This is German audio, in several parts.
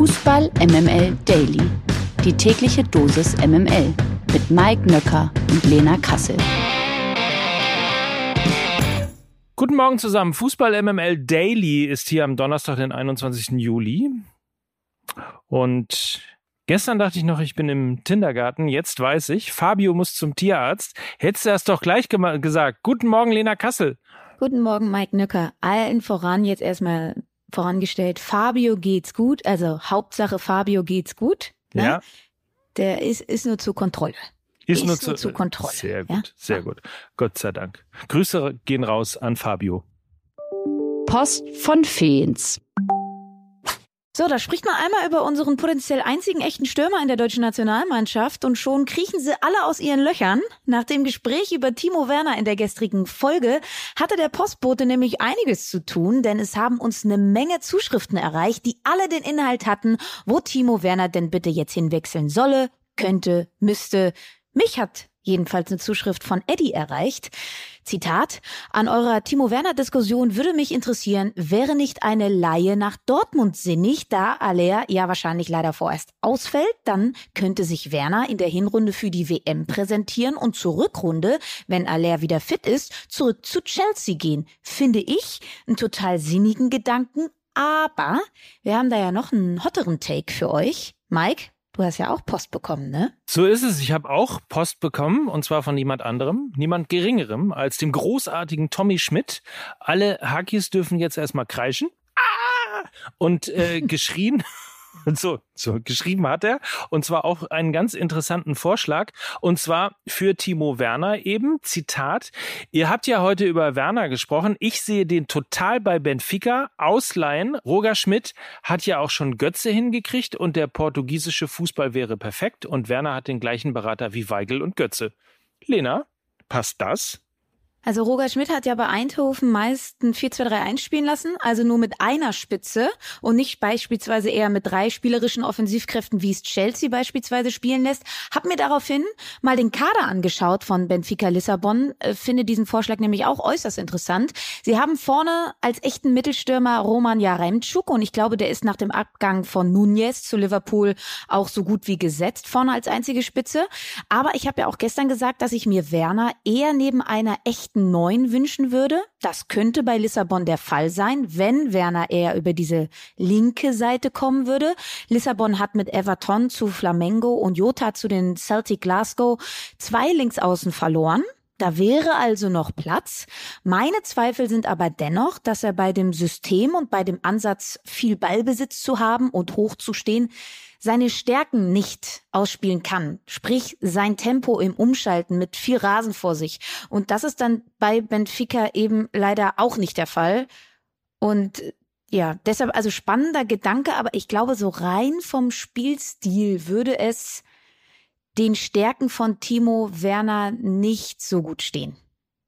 Fußball MML Daily. Die tägliche Dosis MML mit Mike Nöcker und Lena Kassel. Guten Morgen zusammen. Fußball MML Daily ist hier am Donnerstag, den 21. Juli. Und gestern dachte ich noch, ich bin im Kindergarten. Jetzt weiß ich, Fabio muss zum Tierarzt. Hättest du das doch gleich gesagt. Guten Morgen, Lena Kassel. Guten Morgen, Mike Nöcker. Allen voran jetzt erstmal vorangestellt, Fabio geht's gut, also Hauptsache Fabio geht's gut. Ne? Ja. Der ist, ist nur zur Kontrolle. Ist, ist nur, zu, zur Kontrolle. Sehr gut, ja? sehr gut. Gott sei Dank. Grüße gehen raus an Fabio. Post von Feens. So, da spricht man einmal über unseren potenziell einzigen echten Stürmer in der deutschen Nationalmannschaft und schon kriechen sie alle aus ihren Löchern. Nach dem Gespräch über Timo Werner in der gestrigen Folge hatte der Postbote nämlich einiges zu tun, denn es haben uns eine Menge Zuschriften erreicht, die alle den Inhalt hatten, wo Timo Werner denn bitte jetzt hinwechseln solle, könnte, müsste. Mich hat jedenfalls eine Zuschrift von Eddie erreicht. Zitat, an eurer Timo Werner Diskussion würde mich interessieren, wäre nicht eine Laie nach Dortmund sinnig, da Aller ja wahrscheinlich leider vorerst ausfällt, dann könnte sich Werner in der Hinrunde für die WM präsentieren und zur Rückrunde, wenn Aller wieder fit ist, zurück zu Chelsea gehen. Finde ich einen total sinnigen Gedanken, aber wir haben da ja noch einen hotteren Take für euch. Mike, Du hast ja auch Post bekommen, ne? So ist es. Ich habe auch Post bekommen und zwar von niemand anderem, niemand geringerem als dem großartigen Tommy Schmidt. Alle Hakis dürfen jetzt erstmal kreischen. Ah! Und äh, geschrien So, so geschrieben hat er. Und zwar auch einen ganz interessanten Vorschlag. Und zwar für Timo Werner eben. Zitat. Ihr habt ja heute über Werner gesprochen. Ich sehe den total bei Benfica ausleihen. Roger Schmidt hat ja auch schon Götze hingekriegt und der portugiesische Fußball wäre perfekt. Und Werner hat den gleichen Berater wie Weigel und Götze. Lena, passt das? Also Roger Schmidt hat ja bei Eindhoven meist ein 4-2-3 einspielen lassen, also nur mit einer Spitze und nicht beispielsweise eher mit drei spielerischen Offensivkräften, wie es Chelsea beispielsweise spielen lässt. Hab mir daraufhin mal den Kader angeschaut von Benfica Lissabon, äh, finde diesen Vorschlag nämlich auch äußerst interessant. Sie haben vorne als echten Mittelstürmer Roman Jaremczuk und ich glaube, der ist nach dem Abgang von Nunez zu Liverpool auch so gut wie gesetzt, vorne als einzige Spitze. Aber ich habe ja auch gestern gesagt, dass ich mir Werner eher neben einer echten echten Neun wünschen würde. Das könnte bei Lissabon der Fall sein, wenn Werner eher über diese linke Seite kommen würde. Lissabon hat mit Everton zu Flamengo und Jota zu den Celtic Glasgow zwei Linksaußen verloren. Da wäre also noch Platz. Meine Zweifel sind aber dennoch, dass er bei dem System und bei dem Ansatz, viel Ballbesitz zu haben und hoch zu stehen, seine Stärken nicht ausspielen kann. Sprich, sein Tempo im Umschalten mit viel Rasen vor sich. Und das ist dann bei Benfica eben leider auch nicht der Fall. Und ja, deshalb also spannender Gedanke, aber ich glaube, so rein vom Spielstil würde es den Stärken von Timo Werner nicht so gut stehen.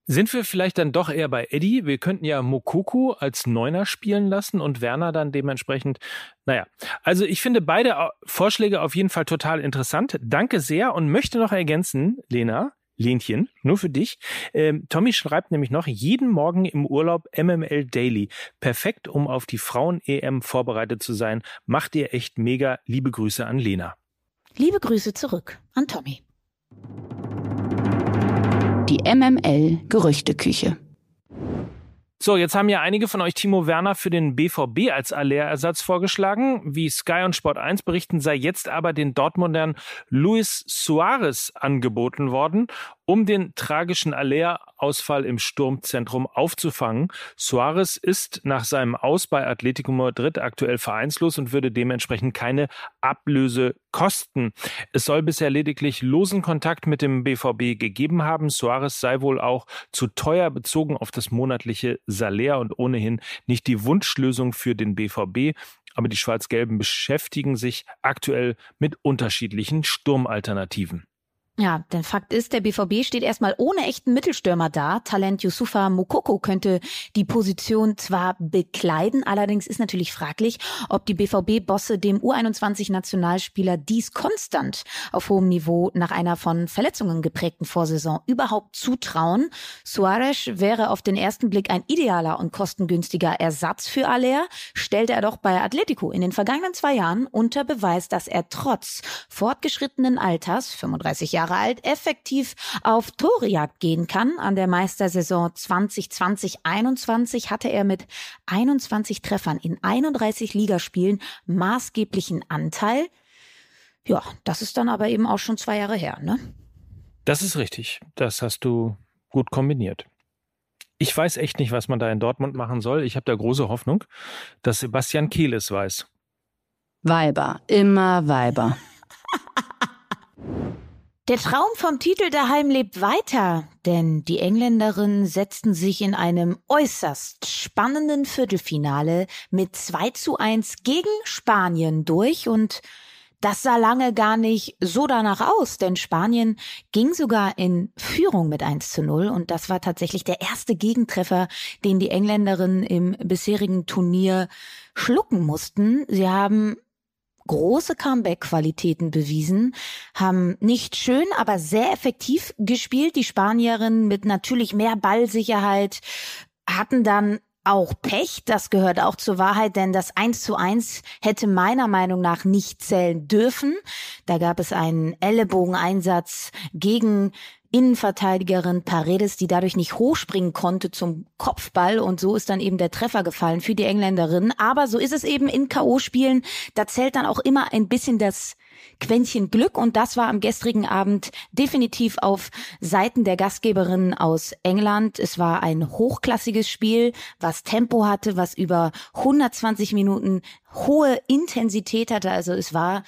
Sind wir vielleicht dann doch eher bei Eddie? Wir könnten ja Mokoko als Neuner spielen lassen und Werner dann dementsprechend. Naja, also ich finde beide Vorschläge auf jeden Fall total interessant. Danke sehr und möchte noch ergänzen, Lena, Lenchen, nur für dich. Ähm, Tommy schreibt nämlich noch, jeden Morgen im Urlaub MML Daily. Perfekt, um auf die Frauen-EM vorbereitet zu sein. Macht ihr echt mega. Liebe Grüße an Lena. Liebe Grüße zurück an Tommy. Die MML Gerüchteküche. So, jetzt haben ja einige von euch Timo Werner für den BVB als Aller-Ersatz vorgeschlagen. Wie Sky und Sport 1 berichten, sei jetzt aber den Dortmundern Luis Suarez angeboten worden, um den tragischen Aller-Ausfall im Sturmzentrum aufzufangen. Suarez ist nach seinem Aus bei Atletico Madrid aktuell vereinslos und würde dementsprechend keine Ablöse kosten. Es soll bisher lediglich losen Kontakt mit dem BVB gegeben haben. Suarez sei wohl auch zu teuer bezogen auf das monatliche Salär und ohnehin nicht die Wunschlösung für den BVB. Aber die Schwarz-Gelben beschäftigen sich aktuell mit unterschiedlichen Sturmalternativen. Ja, denn Fakt ist, der BVB steht erstmal ohne echten Mittelstürmer da. Talent Yusufa Mukoko könnte die Position zwar bekleiden, allerdings ist natürlich fraglich, ob die BVB-Bosse dem U21-Nationalspieler dies konstant auf hohem Niveau nach einer von Verletzungen geprägten Vorsaison überhaupt zutrauen. Suarez wäre auf den ersten Blick ein idealer und kostengünstiger Ersatz für Aller, stellte er doch bei Atletico in den vergangenen zwei Jahren unter Beweis, dass er trotz fortgeschrittenen Alters, 35 Jahre Jahre alt, effektiv auf Torejagd gehen kann. An der Meistersaison 2020-21 hatte er mit 21 Treffern in 31 Ligaspielen maßgeblichen Anteil. Ja, das ist dann aber eben auch schon zwei Jahre her, ne? Das ist richtig. Das hast du gut kombiniert. Ich weiß echt nicht, was man da in Dortmund machen soll. Ich habe da große Hoffnung, dass Sebastian Kehl es weiß. Weiber, immer Weiber. Der Traum vom Titel daheim lebt weiter, denn die Engländerinnen setzten sich in einem äußerst spannenden Viertelfinale mit 2 zu 1 gegen Spanien durch und das sah lange gar nicht so danach aus, denn Spanien ging sogar in Führung mit 1 zu 0 und das war tatsächlich der erste Gegentreffer, den die Engländerinnen im bisherigen Turnier schlucken mussten. Sie haben große Comeback-Qualitäten bewiesen, haben nicht schön, aber sehr effektiv gespielt. Die Spanierinnen mit natürlich mehr Ballsicherheit hatten dann auch Pech, das gehört auch zur Wahrheit, denn das 1 zu 1 hätte meiner Meinung nach nicht zählen dürfen. Da gab es einen Ellenbogeneinsatz gegen Innenverteidigerin Paredes, die dadurch nicht hochspringen konnte zum Kopfball und so ist dann eben der Treffer gefallen für die Engländerin. Aber so ist es eben in K.O.-Spielen. Da zählt dann auch immer ein bisschen das Quäntchen Glück und das war am gestrigen Abend definitiv auf Seiten der Gastgeberinnen aus England. Es war ein hochklassiges Spiel, was Tempo hatte, was über 120 Minuten hohe Intensität hatte. Also es war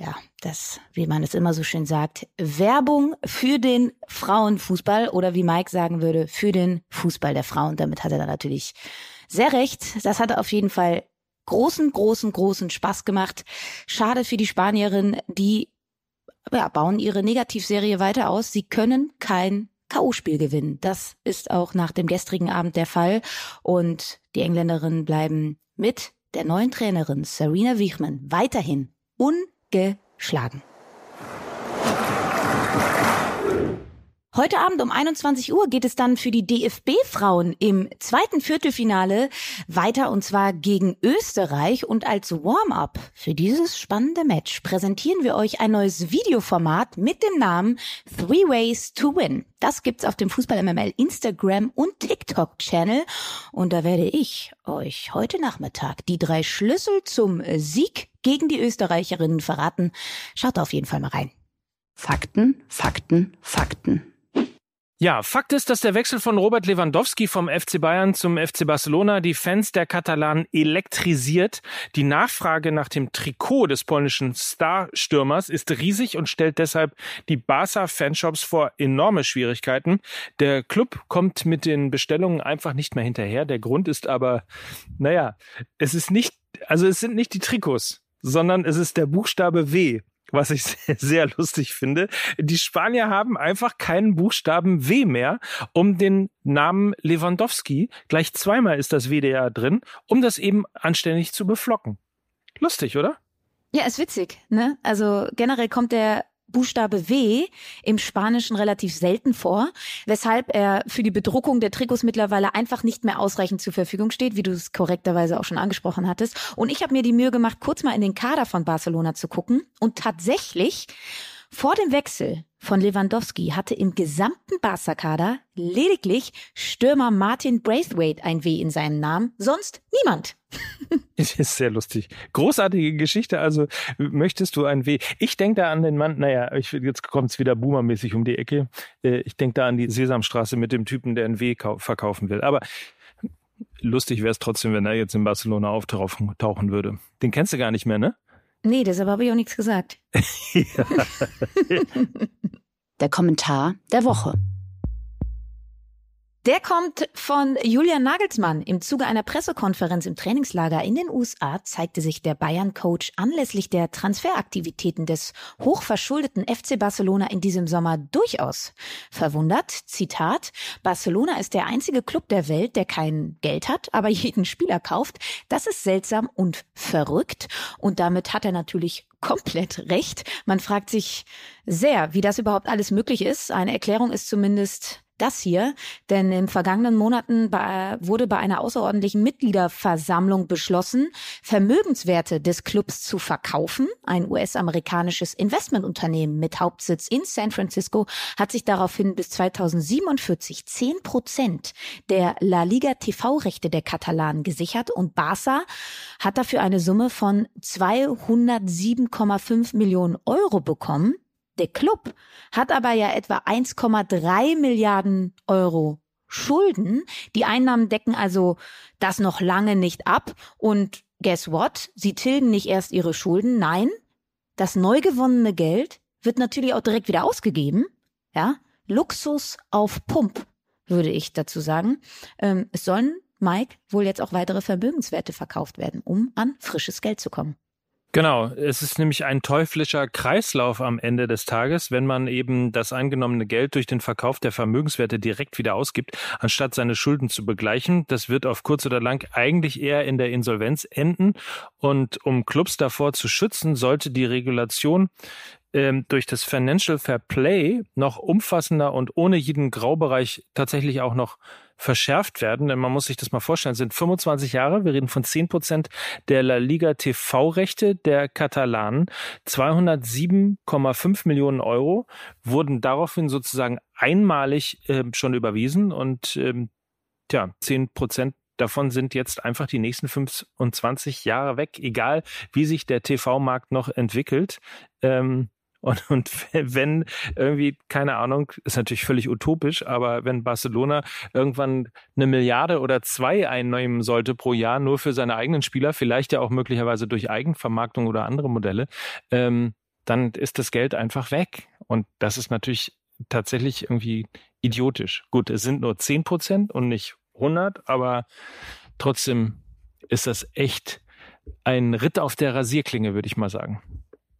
ja, das, wie man es immer so schön sagt, Werbung für den Frauenfußball oder wie Mike sagen würde, für den Fußball der Frauen. Damit hat er dann natürlich sehr recht. Das hat auf jeden Fall großen, großen, großen Spaß gemacht. Schade für die Spanierin, die ja, bauen ihre Negativserie weiter aus. Sie können kein K.O.-Spiel gewinnen. Das ist auch nach dem gestrigen Abend der Fall. Und die Engländerinnen bleiben mit der neuen Trainerin Serena Wichmann weiterhin un geschlagen. Heute Abend um 21 Uhr geht es dann für die DFB-Frauen im zweiten Viertelfinale weiter und zwar gegen Österreich. Und als Warm-up für dieses spannende Match präsentieren wir euch ein neues Videoformat mit dem Namen Three Ways to Win. Das gibt's auf dem Fußball MML Instagram und TikTok Channel. Und da werde ich euch heute Nachmittag die drei Schlüssel zum Sieg gegen die Österreicherinnen verraten. Schaut auf jeden Fall mal rein. Fakten, Fakten, Fakten. Ja, Fakt ist, dass der Wechsel von Robert Lewandowski vom FC Bayern zum FC Barcelona die Fans der Katalanen elektrisiert. Die Nachfrage nach dem Trikot des polnischen Starstürmers ist riesig und stellt deshalb die Barca-Fanshops vor enorme Schwierigkeiten. Der Club kommt mit den Bestellungen einfach nicht mehr hinterher. Der Grund ist aber, naja, es ist nicht, also es sind nicht die Trikots, sondern es ist der Buchstabe W was ich sehr, sehr lustig finde. Die Spanier haben einfach keinen Buchstaben W mehr, um den Namen Lewandowski, gleich zweimal ist das WDR drin, um das eben anständig zu beflocken. Lustig, oder? Ja, ist witzig, ne? Also generell kommt der Buchstabe W im Spanischen relativ selten vor, weshalb er für die Bedruckung der Trikots mittlerweile einfach nicht mehr ausreichend zur Verfügung steht, wie du es korrekterweise auch schon angesprochen hattest. Und ich habe mir die Mühe gemacht, kurz mal in den Kader von Barcelona zu gucken. Und tatsächlich, vor dem Wechsel von Lewandowski hatte im gesamten Barca-Kader lediglich Stürmer Martin Braithwaite ein W in seinem Namen, sonst niemand. Das ist sehr lustig. Großartige Geschichte. Also möchtest du ein W? Ich denke da an den Mann, naja, ich, jetzt kommt es wieder boomermäßig um die Ecke. Äh, ich denke da an die Sesamstraße mit dem Typen, der ein W verkaufen will. Aber lustig wäre es trotzdem, wenn er jetzt in Barcelona auftauchen würde. Den kennst du gar nicht mehr, ne? Nee, deshalb habe ich auch nichts gesagt. der Kommentar der Woche. Der kommt von Julian Nagelsmann. Im Zuge einer Pressekonferenz im Trainingslager in den USA zeigte sich der Bayern-Coach anlässlich der Transferaktivitäten des hochverschuldeten FC Barcelona in diesem Sommer durchaus verwundert. Zitat, Barcelona ist der einzige Club der Welt, der kein Geld hat, aber jeden Spieler kauft. Das ist seltsam und verrückt. Und damit hat er natürlich komplett recht. Man fragt sich sehr, wie das überhaupt alles möglich ist. Eine Erklärung ist zumindest das hier, denn in vergangenen Monaten wurde bei einer außerordentlichen Mitgliederversammlung beschlossen, Vermögenswerte des Clubs zu verkaufen. Ein US-amerikanisches Investmentunternehmen mit Hauptsitz in San Francisco hat sich daraufhin bis 2047 10 Prozent der La Liga TV-Rechte der Katalanen gesichert und Barca hat dafür eine Summe von 207,5 Millionen Euro bekommen. Der Club hat aber ja etwa 1,3 Milliarden Euro Schulden. Die Einnahmen decken also das noch lange nicht ab. Und guess what? Sie tilgen nicht erst ihre Schulden. Nein, das neu gewonnene Geld wird natürlich auch direkt wieder ausgegeben. Ja, Luxus auf Pump, würde ich dazu sagen. Ähm, es sollen, Mike, wohl jetzt auch weitere Vermögenswerte verkauft werden, um an frisches Geld zu kommen. Genau, es ist nämlich ein teuflischer Kreislauf am Ende des Tages, wenn man eben das eingenommene Geld durch den Verkauf der Vermögenswerte direkt wieder ausgibt, anstatt seine Schulden zu begleichen. Das wird auf kurz oder lang eigentlich eher in der Insolvenz enden. Und um Clubs davor zu schützen, sollte die Regulation ähm, durch das Financial Fair Play noch umfassender und ohne jeden Graubereich tatsächlich auch noch verschärft werden. Denn man muss sich das mal vorstellen, es sind 25 Jahre, wir reden von 10 Prozent der La Liga TV-Rechte der Katalanen. 207,5 Millionen Euro wurden daraufhin sozusagen einmalig äh, schon überwiesen und ähm, tja, 10 Prozent davon sind jetzt einfach die nächsten 25 Jahre weg, egal wie sich der TV-Markt noch entwickelt. Ähm, und, und wenn irgendwie, keine Ahnung, ist natürlich völlig utopisch, aber wenn Barcelona irgendwann eine Milliarde oder zwei einnehmen sollte pro Jahr nur für seine eigenen Spieler, vielleicht ja auch möglicherweise durch Eigenvermarktung oder andere Modelle, ähm, dann ist das Geld einfach weg. Und das ist natürlich tatsächlich irgendwie idiotisch. Gut, es sind nur zehn Prozent und nicht 100, aber trotzdem ist das echt ein Ritt auf der Rasierklinge, würde ich mal sagen.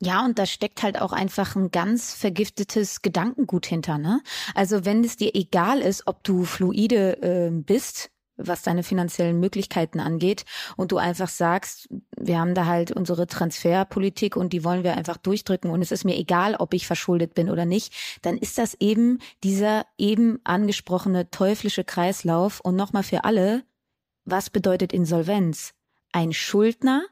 Ja, und da steckt halt auch einfach ein ganz vergiftetes Gedankengut hinter, ne? Also wenn es dir egal ist, ob du fluide äh, bist, was deine finanziellen Möglichkeiten angeht und du einfach sagst, wir haben da halt unsere Transferpolitik und die wollen wir einfach durchdrücken und es ist mir egal, ob ich verschuldet bin oder nicht, dann ist das eben dieser eben angesprochene teuflische Kreislauf und nochmal für alle, was bedeutet Insolvenz? Ein Schuldner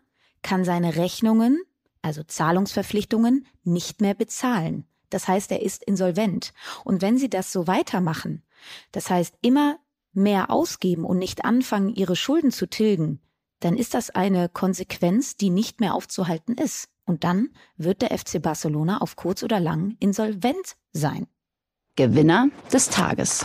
kann seine Rechnungen also Zahlungsverpflichtungen, nicht mehr bezahlen. Das heißt, er ist insolvent. Und wenn Sie das so weitermachen, das heißt immer mehr ausgeben und nicht anfangen, Ihre Schulden zu tilgen, dann ist das eine Konsequenz, die nicht mehr aufzuhalten ist. Und dann wird der FC Barcelona auf kurz oder lang insolvent sein. Gewinner des Tages.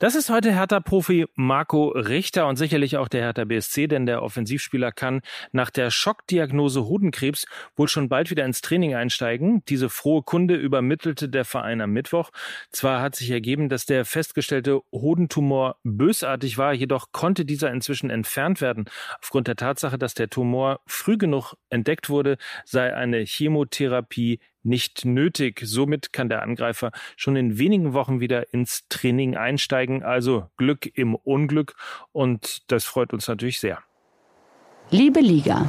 Das ist heute Hertha-Profi Marco Richter und sicherlich auch der Hertha BSC, denn der Offensivspieler kann nach der Schockdiagnose Hodenkrebs wohl schon bald wieder ins Training einsteigen. Diese frohe Kunde übermittelte der Verein am Mittwoch. Zwar hat sich ergeben, dass der festgestellte Hodentumor bösartig war, jedoch konnte dieser inzwischen entfernt werden. Aufgrund der Tatsache, dass der Tumor früh genug entdeckt wurde, sei eine Chemotherapie nicht nötig. Somit kann der Angreifer schon in wenigen Wochen wieder ins Training einsteigen. Also Glück im Unglück und das freut uns natürlich sehr. Liebe Liga.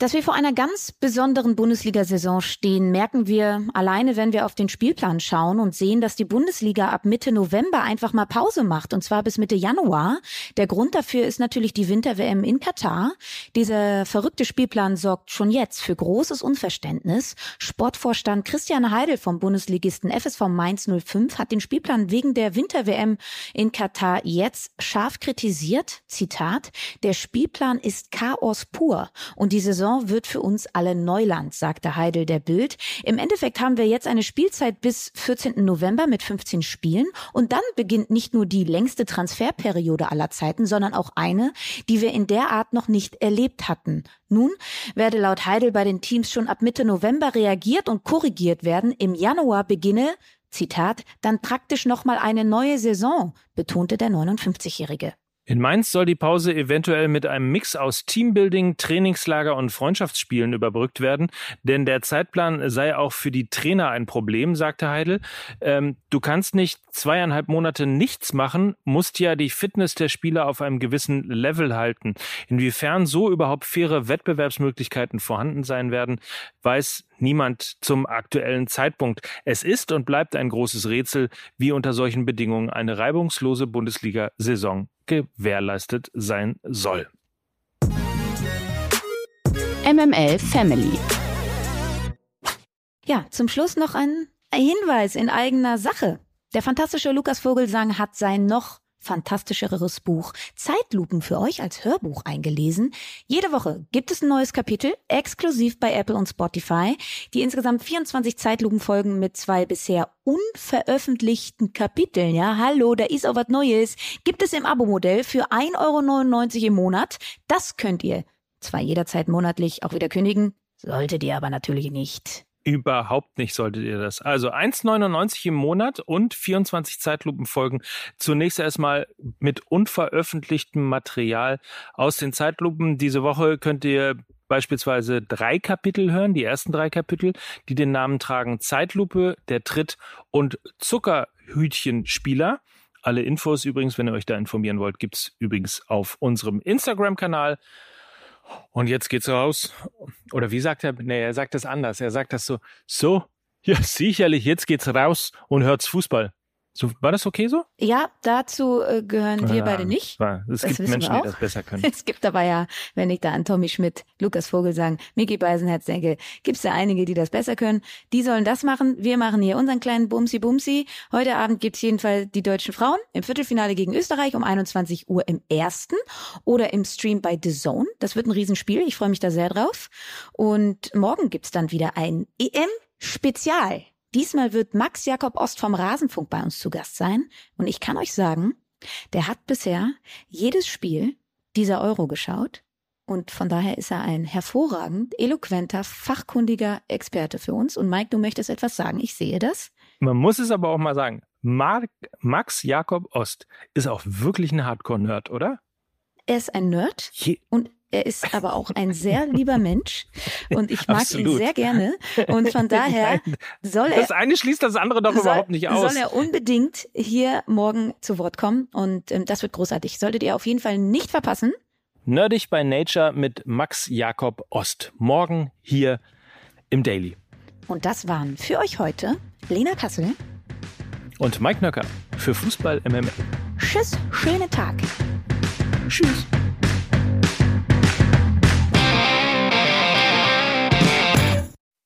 Dass wir vor einer ganz besonderen Bundesliga-Saison stehen, merken wir alleine, wenn wir auf den Spielplan schauen und sehen, dass die Bundesliga ab Mitte November einfach mal Pause macht, und zwar bis Mitte Januar. Der Grund dafür ist natürlich die Winter-WM in Katar. Dieser verrückte Spielplan sorgt schon jetzt für großes Unverständnis. Sportvorstand Christian Heidel vom Bundesligisten FSV Mainz 05 hat den Spielplan wegen der Winter-WM in Katar jetzt scharf kritisiert. Zitat, der Spielplan ist Chaos pur und die Saison Saison wird für uns alle Neuland, sagte Heidel der Bild. Im Endeffekt haben wir jetzt eine Spielzeit bis 14. November mit 15 Spielen und dann beginnt nicht nur die längste Transferperiode aller Zeiten, sondern auch eine, die wir in der Art noch nicht erlebt hatten. Nun werde laut Heidel bei den Teams schon ab Mitte November reagiert und korrigiert werden. Im Januar beginne Zitat, dann praktisch nochmal eine neue Saison, betonte der 59-Jährige. In Mainz soll die Pause eventuell mit einem Mix aus Teambuilding, Trainingslager und Freundschaftsspielen überbrückt werden, denn der Zeitplan sei auch für die Trainer ein Problem, sagte Heidel. Ähm, du kannst nicht zweieinhalb Monate nichts machen, musst ja die Fitness der Spieler auf einem gewissen Level halten. Inwiefern so überhaupt faire Wettbewerbsmöglichkeiten vorhanden sein werden, weiß niemand zum aktuellen Zeitpunkt. Es ist und bleibt ein großes Rätsel, wie unter solchen Bedingungen eine reibungslose Bundesliga-Saison gewährleistet sein soll. MML Family. Ja, zum Schluss noch ein Hinweis in eigener Sache. Der fantastische Lukas Vogelsang hat sein noch fantastischeres Buch Zeitlupen für euch als Hörbuch eingelesen. Jede Woche gibt es ein neues Kapitel, exklusiv bei Apple und Spotify. Die insgesamt 24 Zeitlupenfolgen mit zwei bisher unveröffentlichten Kapiteln. Ja, hallo, da ist auch was Neues. Gibt es im Abo-Modell für 1,99 Euro im Monat. Das könnt ihr zwar jederzeit monatlich auch wieder kündigen, solltet ihr aber natürlich nicht. Überhaupt nicht solltet ihr das. Also 1,99 im Monat und 24 Zeitlupenfolgen. Zunächst erstmal mit unveröffentlichtem Material aus den Zeitlupen. Diese Woche könnt ihr beispielsweise drei Kapitel hören, die ersten drei Kapitel, die den Namen tragen Zeitlupe, der Tritt und Zuckerhütchenspieler. Alle Infos übrigens, wenn ihr euch da informieren wollt, gibt's übrigens auf unserem Instagram-Kanal. Und jetzt geht's raus. Oder wie sagt er? Nee, er sagt das anders. Er sagt das so, so, ja, sicherlich, jetzt geht's raus und hört's Fußball. So, war das okay so? Ja, dazu äh, gehören wir ja, beide nicht. War, es das gibt Menschen, die das besser können. Es gibt aber ja, wenn ich da an Tommy Schmidt, Lukas Vogel sagen, Micky Beisenherz denke, gibt's da einige, die das besser können. Die sollen das machen. Wir machen hier unseren kleinen Bumsi-Bumsi. Heute Abend gibt's jedenfalls die deutschen Frauen im Viertelfinale gegen Österreich um 21 Uhr im ersten oder im Stream bei The Zone. Das wird ein Riesenspiel. Ich freue mich da sehr drauf. Und morgen gibt's dann wieder ein EM-Spezial. Diesmal wird Max Jakob Ost vom Rasenfunk bei uns zu Gast sein. Und ich kann euch sagen, der hat bisher jedes Spiel dieser Euro geschaut. Und von daher ist er ein hervorragend, eloquenter, fachkundiger Experte für uns. Und Mike, du möchtest etwas sagen. Ich sehe das. Man muss es aber auch mal sagen. Mark, Max Jakob Ost ist auch wirklich ein Hardcore-Nerd, oder? Er ist ein Nerd Je und er ist aber auch ein sehr lieber Mensch und ich mag Absolut. ihn sehr gerne. Und von daher soll er. Das eine schließt das andere doch soll, überhaupt nicht aus. Soll er unbedingt hier morgen zu Wort kommen und ähm, das wird großartig. Solltet ihr auf jeden Fall nicht verpassen. Nerdig by Nature mit Max Jakob Ost. Morgen hier im Daily. Und das waren für euch heute Lena Kassel und Mike Nöcker für Fußball MML. Tschüss, schönen Tag. Tschüss.